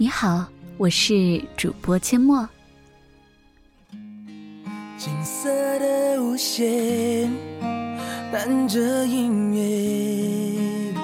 你好，我是主播阡陌。金色的无限伴着音乐。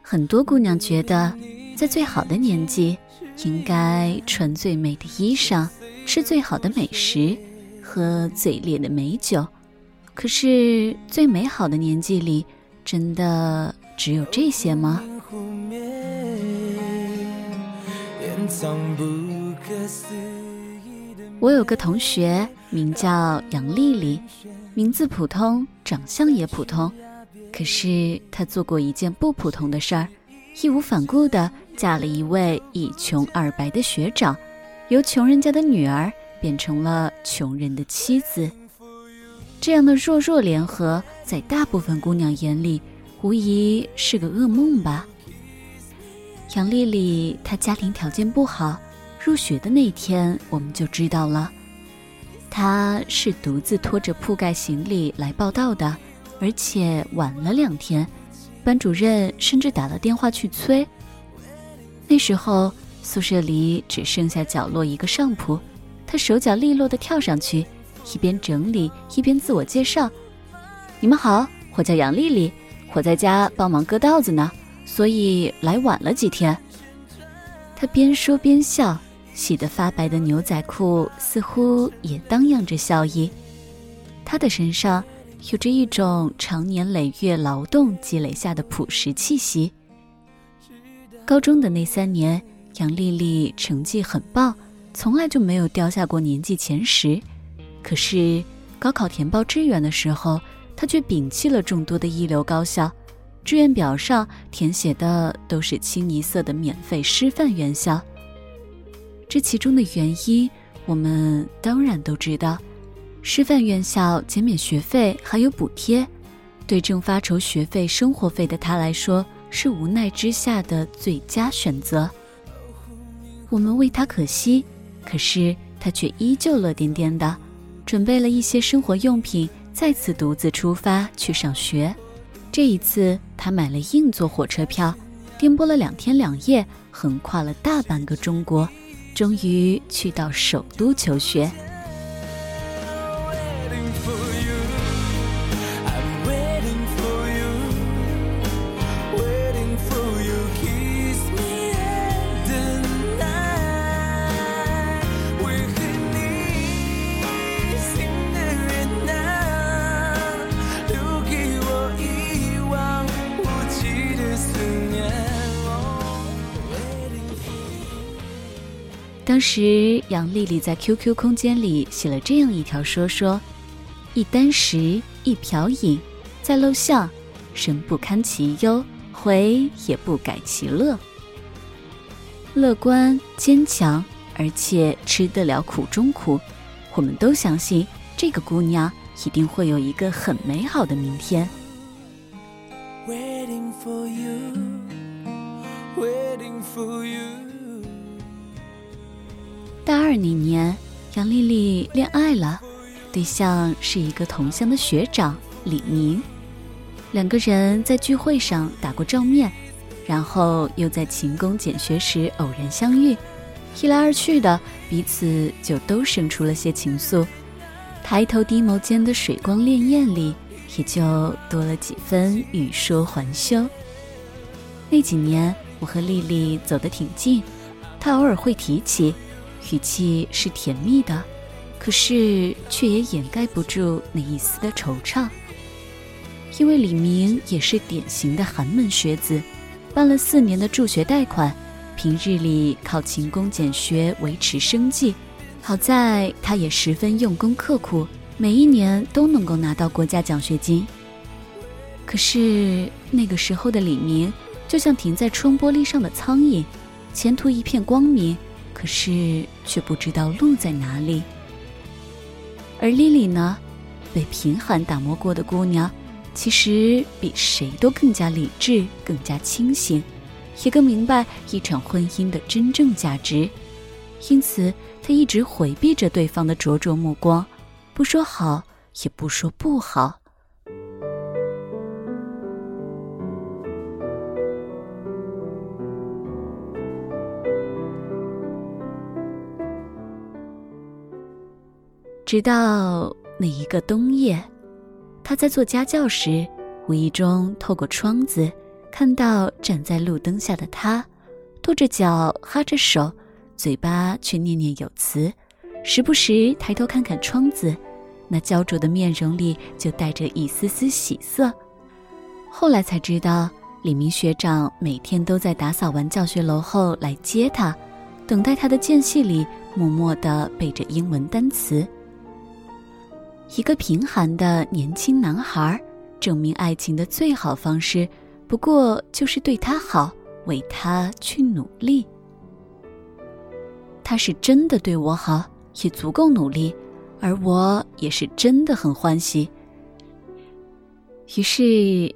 很多姑娘觉得，在最好的年纪，应该穿最美的衣裳，吃最好的美食，喝最烈的美酒。可是，最美好的年纪里，真的只有这些吗？我有个同学名叫杨丽丽，名字普通，长相也普通，可是她做过一件不普通的事儿，义无反顾地嫁了一位一穷二白的学长，由穷人家的女儿变成了穷人的妻子。这样的弱弱联合，在大部分姑娘眼里，无疑是个噩梦吧。杨丽丽她家庭条件不好。入学的那天，我们就知道了，她是独自拖着铺盖行李来报到的，而且晚了两天。班主任甚至打了电话去催。那时候宿舍里只剩下角落一个上铺，她手脚利落地跳上去，一边整理一边自我介绍：“你们好，我叫杨丽丽，我在家帮忙割稻子呢，所以来晚了几天。”他边说边笑。洗得发白的牛仔裤似乎也荡漾着笑意，他的身上有着一种长年累月劳动积累下的朴实气息。高中的那三年，杨丽丽成绩很棒，从来就没有掉下过年级前十。可是高考填报志愿的时候，他却摒弃了众多的一流高校，志愿表上填写的都是清一色的免费师范院校。这其中的原因，我们当然都知道。师范院校减免学费还有补贴，对正发愁学费、生活费的他来说，是无奈之下的最佳选择。我们为他可惜，可是他却依旧乐颠颠的，准备了一些生活用品，再次独自出发去上学。这一次，他买了硬座火车票，颠簸了两天两夜，横跨了大半个中国。终于去到首都求学。当时杨丽丽在 QQ 空间里写了这样一条说说：一箪食，一瓢饮，在陋巷，人不堪其忧，回也不改其乐。乐观坚强，而且吃得了苦中苦。我们都相信这个姑娘一定会有一个很美好的明天。Waiting for you, waiting for you. 大二那年，杨丽丽恋爱了，对象是一个同乡的学长李明。两个人在聚会上打过照面，然后又在勤工俭学时偶然相遇，一来二去的，彼此就都生出了些情愫。抬头低眸间的水光潋滟里，也就多了几分欲说还休。那几年，我和丽丽走得挺近，她偶尔会提起。语气是甜蜜的，可是却也掩盖不住那一丝的惆怅。因为李明也是典型的寒门学子，办了四年的助学贷款，平日里靠勤工俭学维持生计。好在他也十分用功刻苦，每一年都能够拿到国家奖学金。可是那个时候的李明，就像停在窗玻璃上的苍蝇，前途一片光明。可是却不知道路在哪里。而莉莉呢，被贫寒打磨过的姑娘，其实比谁都更加理智、更加清醒，也更明白一场婚姻的真正价值。因此，她一直回避着对方的灼灼目光，不说好，也不说不好。直到那一个冬夜，他在做家教时，无意中透过窗子看到站在路灯下的他，跺着脚，哈着手，嘴巴却念念有词，时不时抬头看看窗子，那焦灼的面容里就带着一丝丝喜色。后来才知道，李明学长每天都在打扫完教学楼后来接他，等待他的间隙里默默地背着英文单词。一个贫寒的年轻男孩，证明爱情的最好方式，不过就是对他好，为他去努力。他是真的对我好，也足够努力，而我也是真的很欢喜。于是，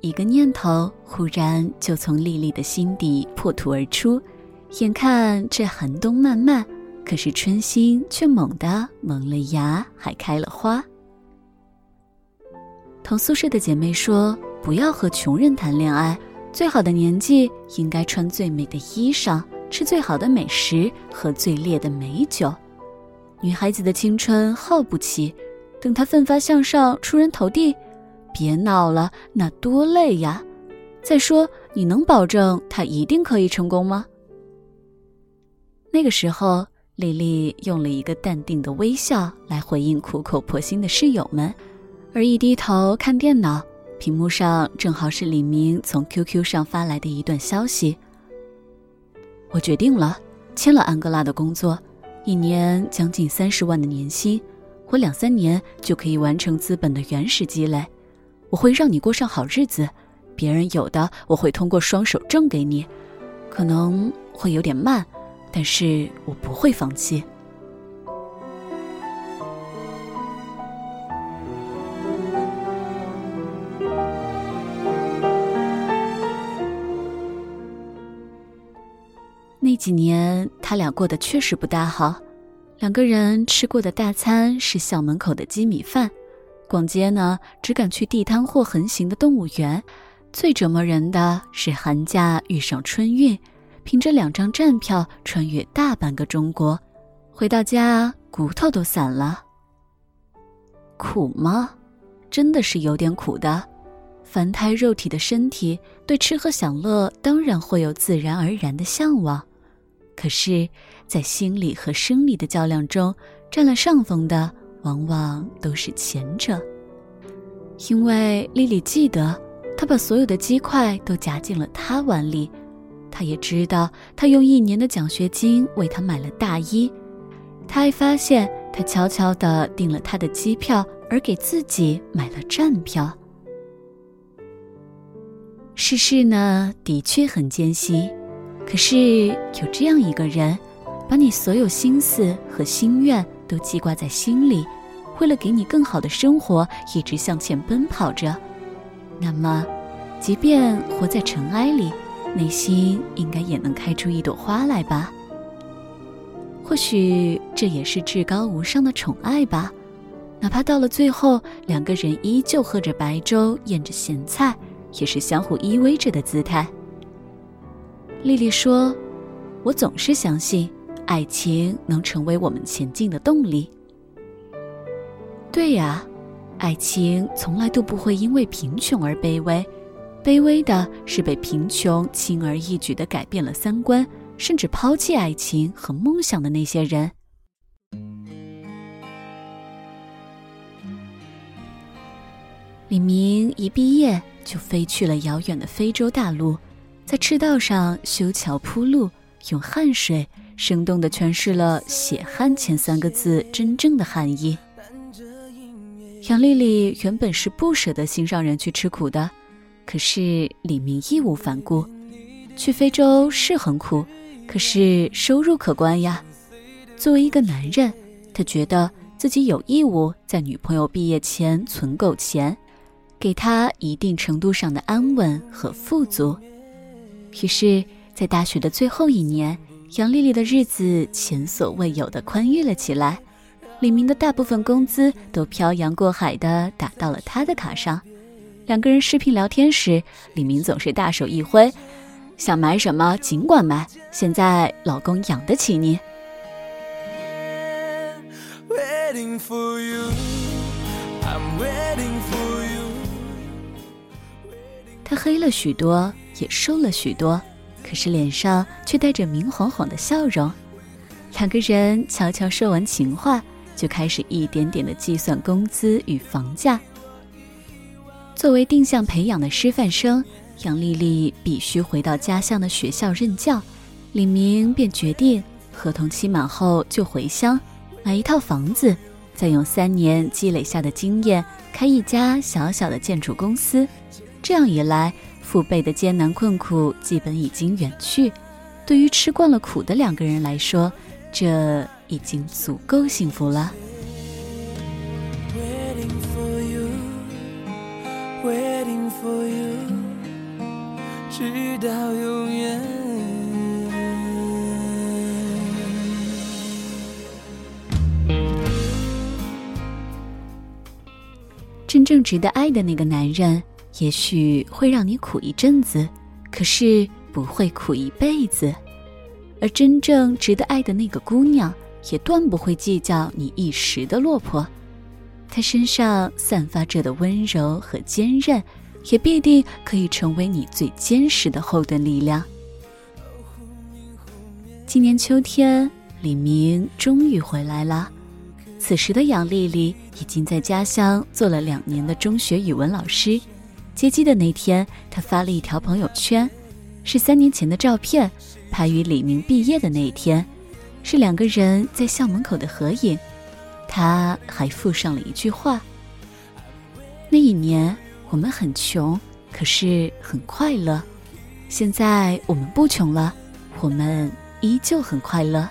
一个念头忽然就从丽丽的心底破土而出。眼看这寒冬漫漫，可是春心却猛地萌了芽，还开了花。同宿舍的姐妹说：“不要和穷人谈恋爱，最好的年纪应该穿最美的衣裳，吃最好的美食，喝最烈的美酒。女孩子的青春耗不起，等她奋发向上，出人头地，别闹了，那多累呀！再说，你能保证她一定可以成功吗？”那个时候，丽丽用了一个淡定的微笑来回应苦口婆心的室友们。而一低头看电脑，屏幕上正好是李明从 QQ 上发来的一段消息。我决定了，签了安哥拉的工作，一年将近三十万的年薪，我两三年就可以完成资本的原始积累。我会让你过上好日子，别人有的我会通过双手挣给你，可能会有点慢，但是我不会放弃。几年，他俩过得确实不大好。两个人吃过的大餐是校门口的鸡米饭，逛街呢只敢去地摊货横行的动物园。最折磨人的是寒假遇上春运，凭着两张站票穿越大半个中国，回到家骨头都散了。苦吗？真的是有点苦的。凡胎肉体的身体，对吃喝享乐当然会有自然而然的向往。可是，在心理和生理的较量中，占了上风的往往都是前者。因为丽丽记得，她把所有的鸡块都夹进了他碗里，她也知道，他用一年的奖学金为她买了大衣。她还发现，他悄悄地订了他的机票，而给自己买了站票。世事呢，的确很艰辛。可是有这样一个人，把你所有心思和心愿都记挂在心里，为了给你更好的生活，一直向前奔跑着。那么，即便活在尘埃里，内心应该也能开出一朵花来吧？或许这也是至高无上的宠爱吧。哪怕到了最后，两个人依旧喝着白粥，咽着咸菜，也是相互依偎着的姿态。丽丽说：“我总是相信，爱情能成为我们前进的动力。”对呀，爱情从来都不会因为贫穷而卑微，卑微的是被贫穷轻而易举的改变了三观，甚至抛弃爱情和梦想的那些人。李明一毕业就飞去了遥远的非洲大陆。在赤道上修桥铺路，用汗水生动地诠释了“血汗钱”三个字真正的含义。杨丽丽原本是不舍得心上人去吃苦的，可是李明义无反顾。去非洲是很苦，可是收入可观呀。作为一个男人，他觉得自己有义务在女朋友毕业前存够钱，给她一定程度上的安稳和富足。于是，在大学的最后一年，杨丽丽的日子前所未有的宽裕了起来。李明的大部分工资都漂洋过海的打到了她的卡上。两个人视频聊天时，李明总是大手一挥：“想买什么尽管买，现在老公养得起你。”他黑了许多，也瘦了许多，可是脸上却带着明晃晃的笑容。两个人悄悄说完情话，就开始一点点的计算工资与房价。作为定向培养的师范生，杨丽丽必须回到家乡的学校任教。李明便决定，合同期满后就回乡，买一套房子，再用三年积累下的经验开一家小小的建筑公司。这样一来，父辈的艰难困苦基本已经远去。对于吃惯了苦的两个人来说，这已经足够幸福了。直到永远。真正值得爱的那个男人，也许会让你苦一阵子，可是不会苦一辈子。而真正值得爱的那个姑娘，也断不会计较你一时的落魄。她身上散发着的温柔和坚韧，也必定可以成为你最坚实的后盾力量。今年秋天，李明终于回来了。此时的杨丽丽已经在家乡做了两年的中学语文老师。接机的那天，他发了一条朋友圈，是三年前的照片。拍与李明毕业的那一天，是两个人在校门口的合影。他还附上了一句话：“那一年我们很穷，可是很快乐。现在我们不穷了，我们依旧很快乐。”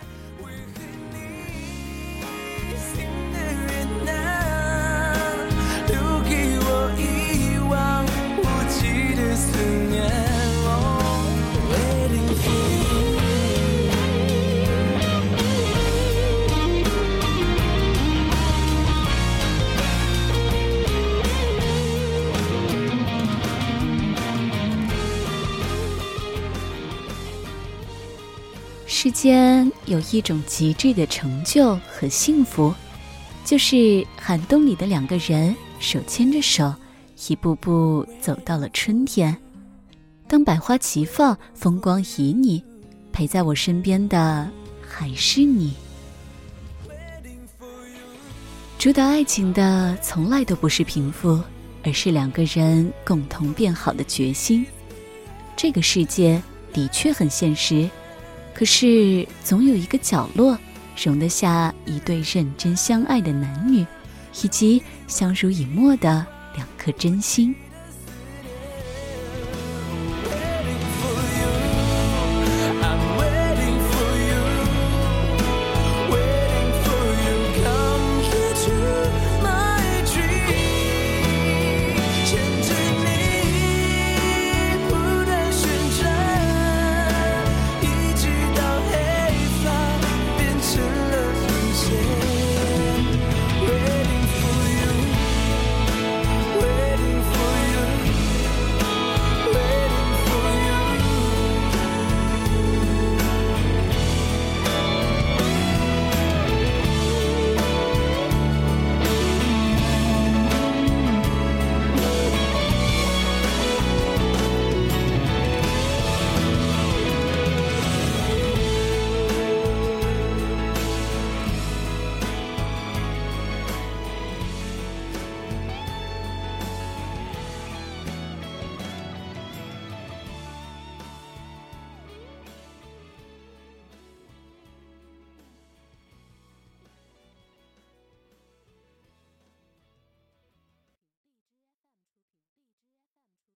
之间有一种极致的成就和幸福，就是寒冬里的两个人手牵着手，一步步走到了春天。当百花齐放，风光旖旎，陪在我身边的还是你。主导爱情的从来都不是贫富，而是两个人共同变好的决心。这个世界的确很现实。可是，总有一个角落，容得下一对认真相爱的男女，以及相濡以沫的两颗真心。